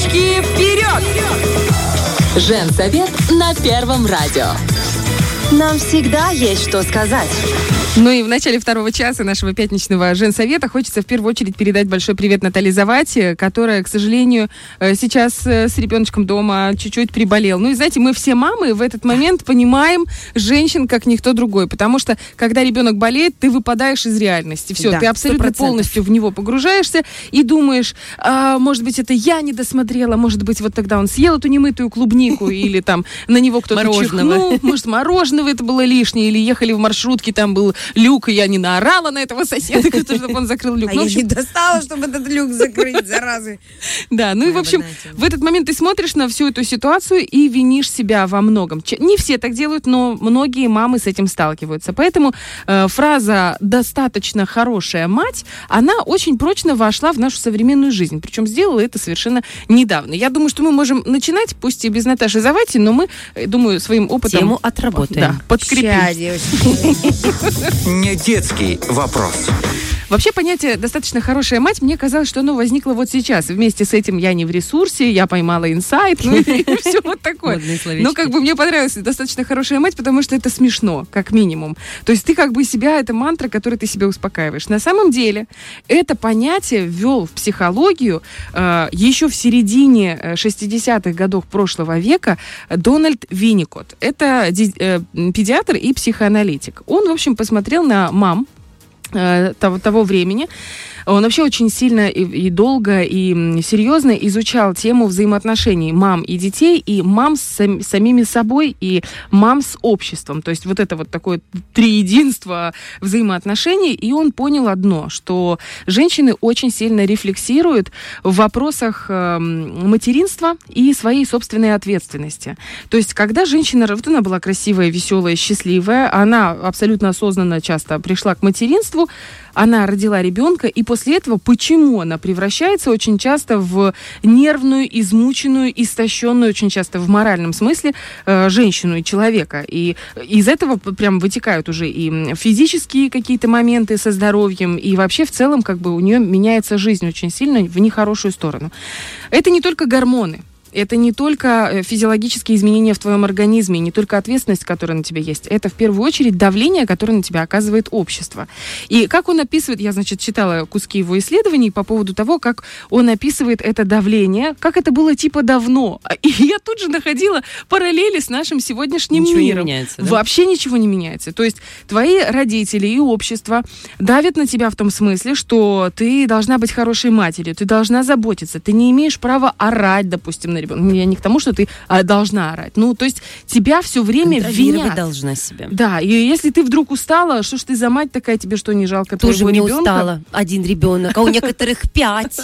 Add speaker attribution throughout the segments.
Speaker 1: Девочки, вперед!
Speaker 2: Женсовет на Первом радио.
Speaker 3: Нам всегда есть что сказать.
Speaker 4: Ну и в начале второго часа нашего пятничного женсовета хочется в первую очередь передать большой привет Наталье Завати, которая, к сожалению, э, сейчас э, с ребеночком дома чуть-чуть приболел. Ну и знаете, мы все мамы в этот момент понимаем женщин как никто другой, потому что когда ребенок болеет, ты выпадаешь из реальности. Все,
Speaker 3: Да,
Speaker 4: ты абсолютно
Speaker 3: 100%.
Speaker 4: полностью в него погружаешься и думаешь, а, может быть, это я не досмотрела, может быть, вот тогда он съел эту немытую клубнику или там на него кто-то чихнул, может, мороженого это было лишнее, или ехали в маршрутке, там был люк, и я не наорала на этого соседа, чтобы он закрыл люк.
Speaker 5: А
Speaker 4: Ну,
Speaker 5: я
Speaker 4: общем,
Speaker 5: не достала, чтобы этот люк закрыть, заразы.
Speaker 4: да, ну и в общем, в этот момент ты смотришь на всю эту ситуацию и винишь себя во многом. Не все так делают, но многие мамы с этим сталкиваются. Поэтому э, фраза «достаточно хорошая мать», она очень прочно вошла в нашу современную жизнь. Причем сделала это совершенно недавно. Я думаю, что мы можем начинать, пусть и без Наташи Завати, но мы, э, думаю, своим опытом...
Speaker 3: Тему отработаем.
Speaker 4: Да, подкрепим.
Speaker 5: Ща.
Speaker 1: Не детский вопрос.
Speaker 4: Вообще понятие «достаточно хорошая мать» мне казалось, что оно возникло вот сейчас. Вместе с этим я не в ресурсе, я поймала инсайт, ну и все вот такое. Но как бы мне понравилось «достаточно хорошая мать», потому что это смешно, как минимум. То есть ты как бы себя, это мантра, которой ты себя успокаиваешь. На самом деле это понятие ввел в психологию э, еще в середине э, 60-х годов прошлого века Дональд Винникот. Это э, педиатр и психоаналитик. Он, в общем, посмотрел на мам, э, того, того времени. Он вообще очень сильно и, и долго, и серьезно изучал тему взаимоотношений мам и детей, и мам с сам- самими собой, и мам с обществом. То есть вот это вот такое триединство взаимоотношений. И он понял одно, что женщины очень сильно рефлексируют в вопросах эм, материнства и своей собственной ответственности. То есть когда женщина, вот она была красивая, веселая, счастливая, она абсолютно осознанно часто пришла к материнству, она родила ребенка, и после этого почему она превращается очень часто в нервную, измученную, истощенную, очень часто в моральном смысле э, женщину и человека. И из этого прям вытекают уже и физические какие-то моменты со здоровьем, и вообще в целом как бы у нее меняется жизнь очень сильно в нехорошую сторону. Это не только гормоны. Это не только э, физиологические изменения в твоем организме, не только ответственность, которая на тебе есть. Это в первую очередь давление, которое на тебя оказывает общество. И как он описывает, я, значит, читала куски его исследований по поводу того, как он описывает это давление, как это было типа давно. И я тут же находила параллели с нашим сегодняшним
Speaker 3: Ничего не
Speaker 4: миром.
Speaker 3: меняется, да?
Speaker 4: Вообще ничего не меняется. То есть твои родители и общество давят на тебя в том смысле, что ты должна быть хорошей матерью, ты должна заботиться, ты не имеешь права орать, допустим, на ребенка. Я не к тому, что ты а, должна орать. Ну, то есть тебя все время винят.
Speaker 3: должна себя.
Speaker 4: Да, и если ты вдруг устала, что ж ты за мать такая, тебе что, не жалко
Speaker 3: Тоже мне
Speaker 4: ребенка?
Speaker 3: устала. Один ребенок, а у некоторых пять.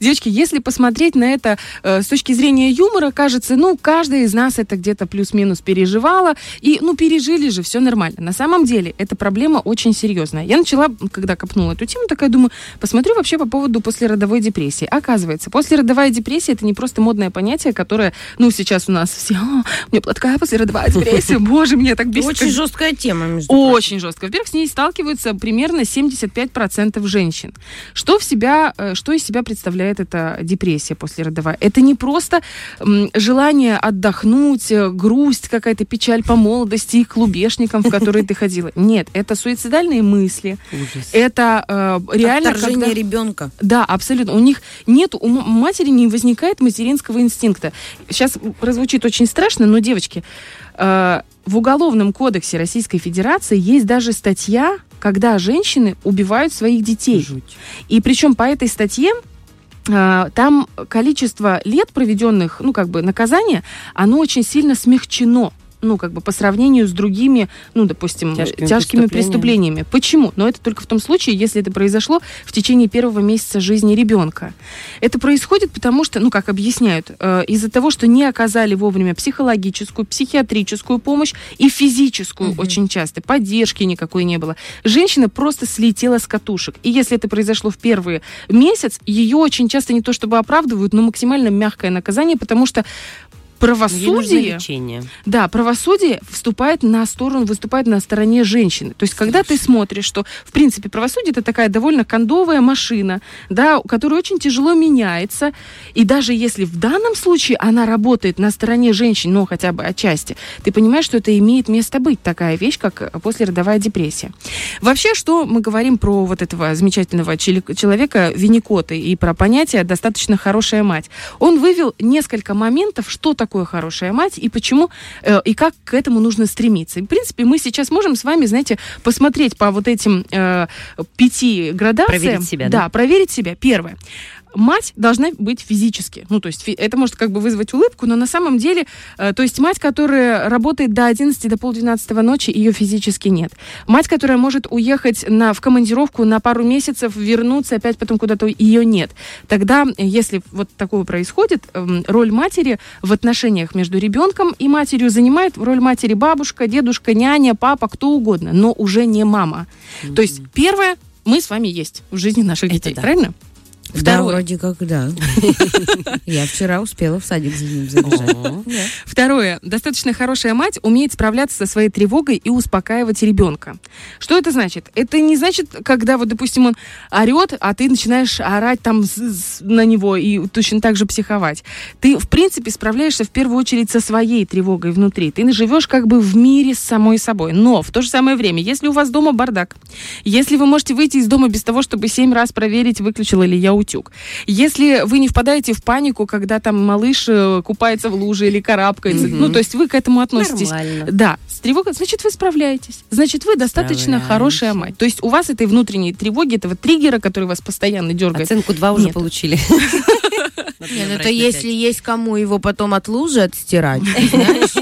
Speaker 4: Девочки, если посмотреть на это э, с точки зрения юмора, кажется, ну, каждая из нас это где-то плюс-минус переживала, и, ну, пережили же, все нормально. На самом деле, эта проблема очень серьезная. Я начала, когда копнула эту тему, такая думаю, посмотрю вообще по поводу послеродовой депрессии. Оказывается, послеродовая депрессия это не просто модное понятие, которое, ну, сейчас у нас все, «А, у меня такая послеродовая депрессия, боже, мне так бесит.
Speaker 5: Очень жесткая тема, между
Speaker 4: очень жестко. Во-первых, с ней сталкиваются примерно 75% женщин. Что в себя, э, что из себя представляет эта депрессия послеродовая? Это не просто желание отдохнуть, э, грусть, какая-то печаль по молодости и клубешникам, в которые ты ходила. Нет, это суицидальные мысли.
Speaker 3: Ужас.
Speaker 4: Это э, реально
Speaker 5: Отторжение
Speaker 4: когда-
Speaker 5: ребенка.
Speaker 4: да, абсолютно. У них нет, у матери не возникает материнского инстинкта. Сейчас прозвучит очень страшно, но, девочки, э, в Уголовном кодексе Российской Федерации есть даже статья, когда женщины убивают своих детей.
Speaker 3: Жуть.
Speaker 4: И причем по этой статье э, там количество лет проведенных, ну, как бы, наказания, оно очень сильно смягчено. Ну, как бы по сравнению с другими, ну, допустим,
Speaker 3: Тяжкими
Speaker 4: тяжкими,
Speaker 3: преступлениями.
Speaker 4: преступлениями. Почему? Но это только в том случае, если это произошло в течение первого месяца жизни ребенка. Это происходит потому, что, ну, как объясняют, э, из-за того, что не оказали вовремя психологическую, психиатрическую помощь и физическую
Speaker 5: Мгм.
Speaker 4: очень часто. Поддержки никакой не было. Женщина просто слетела с катушек. И если это произошло в первый месяц, ее очень часто не то чтобы оправдывают, но максимально мягкое наказание, потому что правосудие, да, правосудие вступает на сторону, выступает на стороне женщины. То есть, когда ты смотришь, что, в принципе, правосудие это такая довольно кондовая машина, да, которая очень тяжело меняется, и даже если в данном случае она работает на стороне женщин, ну, хотя бы отчасти, ты понимаешь, что это имеет место быть, такая вещь, как послеродовая депрессия. Вообще, что мы говорим про вот этого замечательного человека Винникота и про понятие «достаточно хорошая мать». Он вывел несколько моментов, что такое хорошая мать и почему, э, и как к этому нужно стремиться. И, в принципе, мы сейчас можем с вами, знаете, посмотреть по вот этим э, пяти градациям.
Speaker 3: Проверить себя,
Speaker 4: Да,
Speaker 3: да?
Speaker 4: проверить себя. Первое. Мать должна быть физически. Ну, то есть это может как бы вызвать улыбку, но на самом деле, э, то есть мать, которая работает до 11, до полдвенадцатого ночи, ее физически нет. Мать, которая может уехать на, в командировку на пару месяцев, вернуться, опять потом куда-то, ее нет. Тогда, э, если вот такое происходит, эм, роль матери в отношениях между ребенком и матерью занимает роль матери бабушка, дедушка, няня, папа, кто угодно, но уже не мама. То есть первое, мы с вами есть в жизни наших
Speaker 3: Это
Speaker 4: детей,
Speaker 3: да.
Speaker 4: правильно?
Speaker 5: Да,
Speaker 4: Второе.
Speaker 5: вроде как да. Я вчера успела в садик за ним забежать.
Speaker 4: Второе. Достаточно хорошая мать умеет справляться со своей тревогой и успокаивать ребенка. Что это значит? Это не значит, когда вот, допустим, он орет, а ты начинаешь орать там на него и точно так же психовать. Ты, в принципе, справляешься в первую очередь со своей тревогой внутри. Ты живешь как бы в мире с самой собой. Но в то же самое время, если у вас дома бардак, если вы можете выйти из дома без того, чтобы семь раз проверить, выключила ли я утюг, если вы не впадаете в панику, когда там малыш э, купается в луже или карабкается,
Speaker 3: Мгм.
Speaker 4: ну, то есть вы к этому относитесь.
Speaker 3: Нормально.
Speaker 4: Да, с тревогой, значит, вы справляетесь. Значит, вы достаточно хорошая мать. То есть у вас этой внутренней тревоги, этого триггера, который вас постоянно дергает.
Speaker 3: Оценку 2 уже
Speaker 4: Нет.
Speaker 3: получили.
Speaker 5: Нет, это если есть кому его потом от лужи отстирать, знаешь?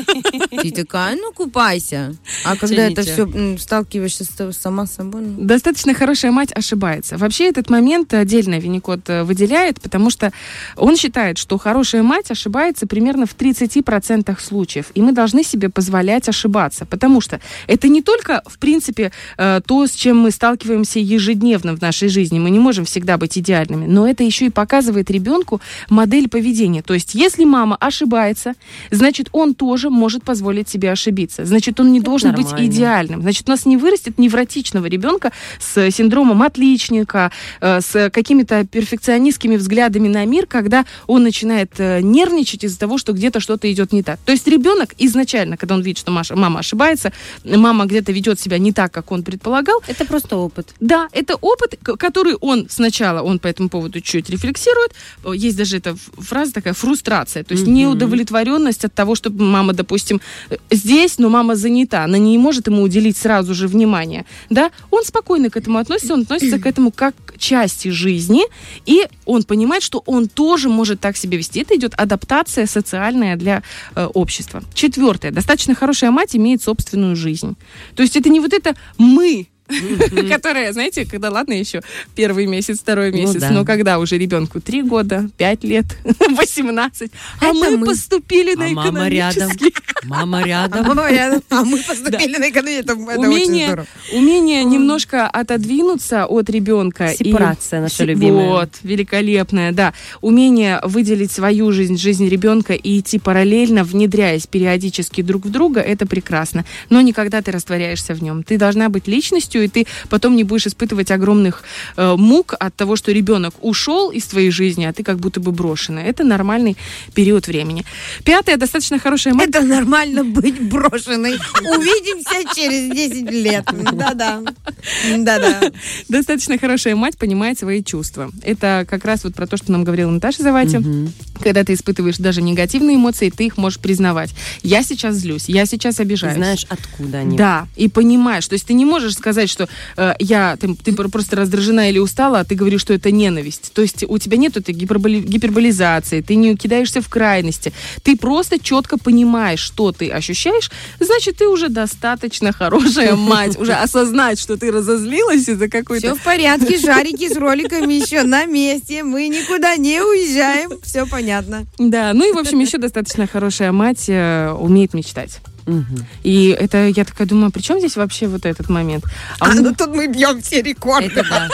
Speaker 5: Ты такая, ну купайся. А когда это все сталкиваешься с- сама с собой, ну,
Speaker 4: Достаточно хорошая мать ошибается. Вообще этот момент отдельно Винникот э, выделяет, потому что он считает, что хорошая мать ошибается примерно в 30% случаев. И мы должны себе позволять ошибаться, потому что это не только, в принципе, э, то, с чем мы сталкиваемся ежедневно в нашей жизни. Мы не можем всегда быть идеальными, но это еще и показывает ребенку модель поведения. То есть если мама ошибается, значит, он тоже может позволить себе ошибиться. Значит, он не должен быть
Speaker 3: нормально.
Speaker 4: идеальным. Значит, у нас не вырастет невротичного ребенка с синдромом отличника, э, с какими-то перфекционистскими взглядами на мир, когда он начинает э, нервничать из-за того, что где-то что-то идет не так. То есть ребенок изначально, когда он видит, что Маша- мама ошибается, мама где-то ведет себя не так, как он предполагал,
Speaker 3: Это просто опыт.
Speaker 4: да, это опыт, который он сначала, он по этому поводу чуть рефлексирует. О, Есть даже эта фраза такая, фрустрация, то есть
Speaker 3: Мгм.
Speaker 4: неудовлетворенность от того, что мама, допустим, э, здесь, но мама занята, она не может ему уделить сразу же внимание, да, он спокойно к этому относится, он относится к этому как к части жизни, и он понимает, что он тоже может так себя вести. Это идет адаптация социальная для э, общества. Четвертое. Достаточно хорошая мать имеет собственную жизнь. То есть это не вот это мы, которая, знаете, когда, ладно, еще первый месяц, второй
Speaker 3: Ну
Speaker 4: месяц, но когда уже ребенку три года, пять лет, 18, а
Speaker 5: Это
Speaker 4: мы,
Speaker 5: мы.
Speaker 4: поступили на
Speaker 3: А мама рядом.
Speaker 4: экономический.
Speaker 3: Мама
Speaker 5: А
Speaker 3: рядом.
Speaker 5: мама рядом, а мы поступили на очень
Speaker 4: Умение, умение немножко отодвинуться от ребенка.
Speaker 3: Сепарация наша любимая.
Speaker 4: Вот, великолепная, да. Умение выделить свою жизнь, жизнь ребенка и идти параллельно, внедряясь периодически друг в друга, это прекрасно. Но никогда ты растворяешься в нем. Ты должна быть личностью, и ты потом не будешь испытывать огромных э, мук от того, что ребенок ушел из твоей жизни, а ты как будто бы брошена. Это нормальный период времени. Пятое, достаточно хорошая мать.
Speaker 5: Это нормально быть брошенной. Увидимся через 10 лет. Да-да. Да-да.
Speaker 4: Достаточно хорошая мать понимает свои чувства. Это как раз вот про то, что нам говорила Наташа Завати.
Speaker 3: Мгм.
Speaker 4: Когда ты испытываешь даже негативные эмоции, ты их можешь признавать. Я сейчас злюсь, я сейчас
Speaker 3: Ты
Speaker 4: обижаюсь.
Speaker 3: знаешь, откуда они.
Speaker 4: Да, и понимаешь. То есть ты не можешь сказать, что э, я, ты, ты пр- просто раздражена или устала, а ты говоришь, что это ненависть. То есть у тебя нет этой гиперболи- гиперболизации, ты не кидаешься в крайности. Ты просто четко понимаешь, что ты ощущаешь, значит, ты уже достаточно хорошая мать. Уже осознать, что ты разозлилась из-за какой-то
Speaker 5: Все в порядке, шарики с роликами еще на месте. Мы никуда не уезжаем. Все понятно.
Speaker 4: Да, ну и, в общем, еще достаточно хорошая мать э, умеет мечтать. И это, я такая думаю, при чем здесь вообще вот этот момент? А
Speaker 5: А
Speaker 4: у-
Speaker 5: ну тут мы бьем все рекорды.
Speaker 3: Это да.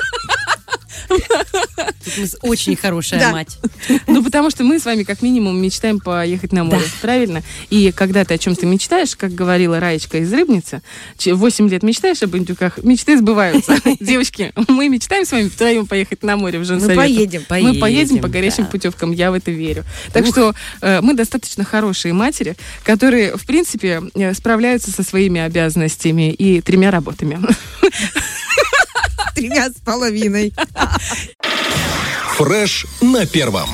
Speaker 3: Очень хорошая
Speaker 5: Да.
Speaker 3: мать.
Speaker 4: Ну, потому что мы с вами как минимум мечтаем поехать на море, правильно? И когда ты о чем-то мечтаешь, как говорила Раечка из Рыбницы, 8 лет мечтаешь об индюках, мечты сбываются. Девочки, мы мечтаем с вами втроем поехать на море в
Speaker 5: Мы
Speaker 4: Женсовет.
Speaker 5: поедем.
Speaker 4: Мы поедем
Speaker 3: Поедем,
Speaker 4: по горячим
Speaker 3: да.
Speaker 4: путевкам, я в это верю. Так что э, мы достаточно хорошие матери, которые, в принципе, э, справляются со своими обязанностями и тремя работами.
Speaker 5: Тремя с половиной.
Speaker 2: Фреш на первом.